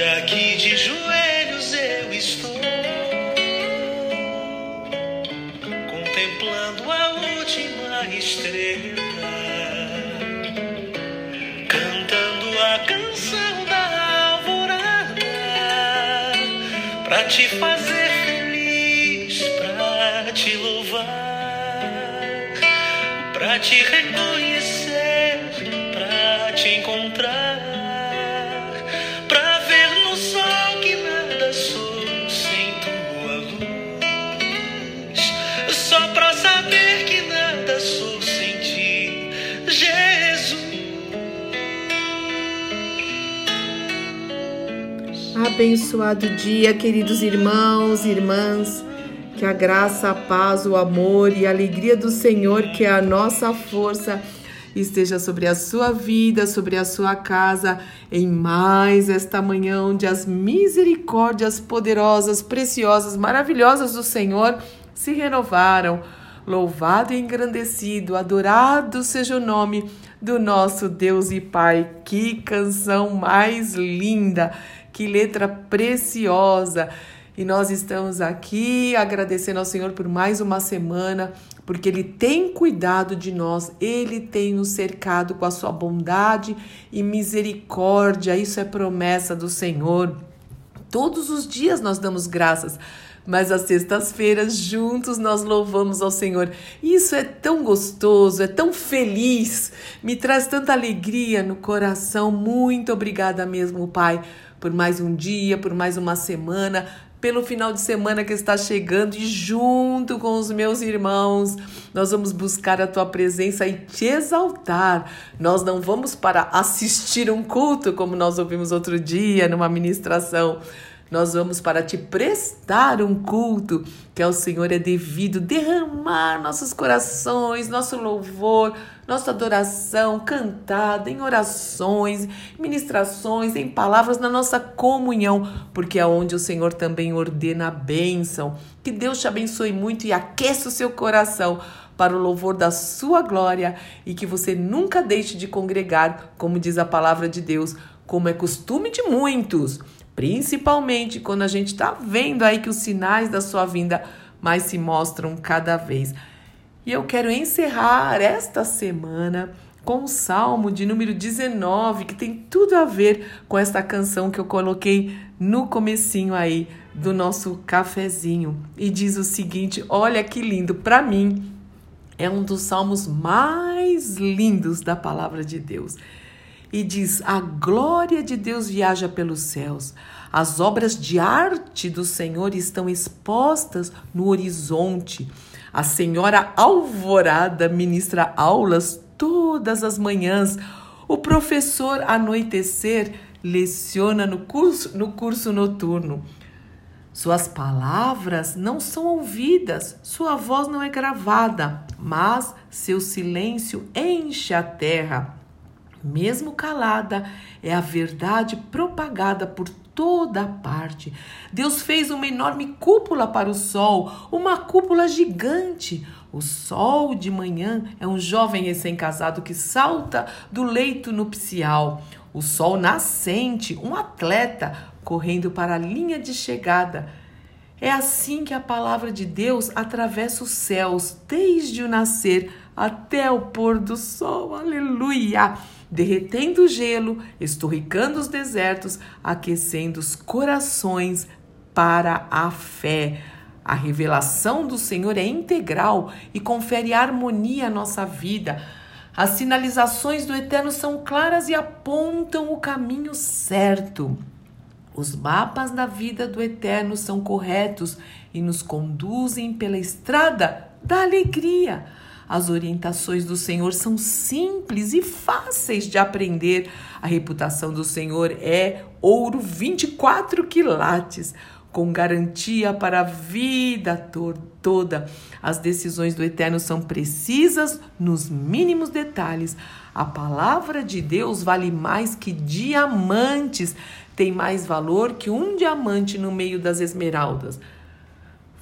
Aqui de joelhos eu estou, contemplando a última estrela, cantando a canção da alvorada, pra te fazer feliz, pra te louvar, pra te reconhecer, pra te encontrar. Abençoado dia, queridos irmãos e irmãs. Que a graça, a paz, o amor e a alegria do Senhor, que é a nossa força, esteja sobre a sua vida, sobre a sua casa, em mais esta manhã, onde as misericórdias poderosas, preciosas, maravilhosas do Senhor se renovaram. Louvado e engrandecido, adorado seja o nome do nosso Deus e Pai. Que canção mais linda, que letra preciosa. E nós estamos aqui agradecendo ao Senhor por mais uma semana, porque Ele tem cuidado de nós, Ele tem nos cercado com a sua bondade e misericórdia. Isso é promessa do Senhor. Todos os dias nós damos graças, mas às sextas-feiras juntos nós louvamos ao Senhor. Isso é tão gostoso, é tão feliz, me traz tanta alegria no coração. Muito obrigada mesmo, Pai, por mais um dia, por mais uma semana pelo final de semana que está chegando e junto com os meus irmãos, nós vamos buscar a tua presença e te exaltar. Nós não vamos para assistir um culto, como nós ouvimos outro dia numa ministração. Nós vamos para te prestar um culto que ao Senhor é devido derramar nossos corações, nosso louvor, nossa adoração cantada em orações, ministrações, em palavras, na nossa comunhão, porque é onde o Senhor também ordena a bênção. Que Deus te abençoe muito e aqueça o seu coração para o louvor da sua glória e que você nunca deixe de congregar, como diz a palavra de Deus, como é costume de muitos principalmente quando a gente está vendo aí que os sinais da sua vinda mais se mostram cada vez. E eu quero encerrar esta semana com o Salmo de número 19, que tem tudo a ver com esta canção que eu coloquei no comecinho aí do nosso cafezinho. E diz o seguinte: olha que lindo, para mim é um dos salmos mais lindos da palavra de Deus e diz: A glória de Deus viaja pelos céus. As obras de arte do Senhor estão expostas no horizonte. A senhora Alvorada ministra aulas todas as manhãs. O professor Anoitecer leciona no curso, no curso noturno. Suas palavras não são ouvidas, sua voz não é gravada, mas seu silêncio enche a terra mesmo calada, é a verdade propagada por toda parte. Deus fez uma enorme cúpula para o sol, uma cúpula gigante. O sol de manhã é um jovem recém-casado que salta do leito nupcial. O sol nascente, um atleta correndo para a linha de chegada. É assim que a palavra de Deus atravessa os céus, desde o nascer até o pôr do sol. Aleluia! Derretendo o gelo, esturricando os desertos, aquecendo os corações para a fé. A revelação do Senhor é integral e confere harmonia à nossa vida. As sinalizações do Eterno são claras e apontam o caminho certo. Os mapas da vida do Eterno são corretos e nos conduzem pela estrada da alegria. As orientações do Senhor são simples e fáceis de aprender. A reputação do Senhor é ouro 24 quilates, com garantia para a vida toda. As decisões do Eterno são precisas nos mínimos detalhes. A palavra de Deus vale mais que diamantes, tem mais valor que um diamante no meio das esmeraldas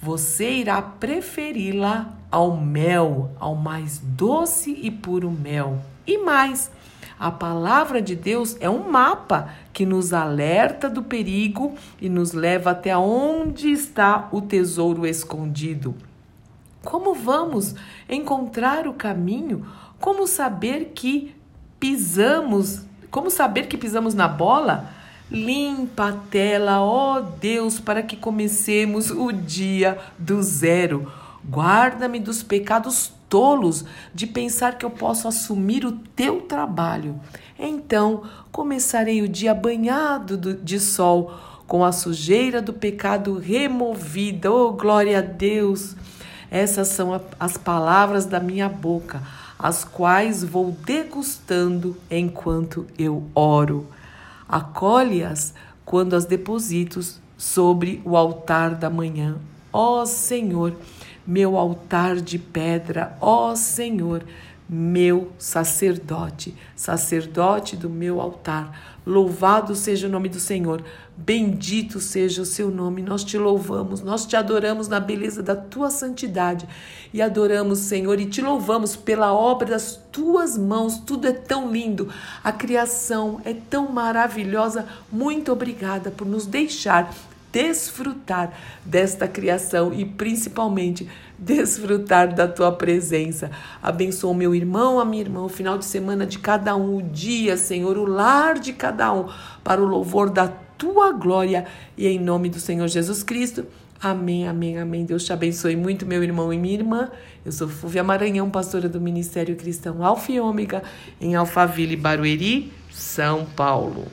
você irá preferi-la ao mel, ao mais doce e puro mel. E mais, A palavra de Deus é um mapa que nos alerta do perigo e nos leva até onde está o tesouro escondido. Como vamos encontrar o caminho? Como saber que pisamos? Como saber que pisamos na bola? Limpa a tela, ó Deus, para que comecemos o dia do zero. Guarda-me dos pecados tolos de pensar que eu posso assumir o teu trabalho. Então começarei o dia banhado de sol, com a sujeira do pecado removida. Oh, glória a Deus! Essas são as palavras da minha boca, as quais vou degustando enquanto eu oro. Acolhe-as quando as deposito sobre o altar da manhã. Ó Senhor, meu altar de pedra, ó Senhor, meu sacerdote, sacerdote do meu altar. Louvado seja o nome do Senhor, bendito seja o seu nome. Nós te louvamos, nós te adoramos na beleza da tua santidade e adoramos, Senhor, e te louvamos pela obra das tuas mãos. Tudo é tão lindo, a criação é tão maravilhosa. Muito obrigada por nos deixar desfrutar desta criação e principalmente desfrutar da tua presença. Abençoa o meu irmão, a minha irmã, o final de semana de cada um, o dia, Senhor, o lar de cada um, para o louvor da tua glória e em nome do Senhor Jesus Cristo. Amém, amém, amém. Deus te abençoe muito, meu irmão e minha irmã. Eu sou Fúvia Maranhão, pastora do Ministério Cristão Alfa e Ômega, em Alphaville, Barueri, São Paulo.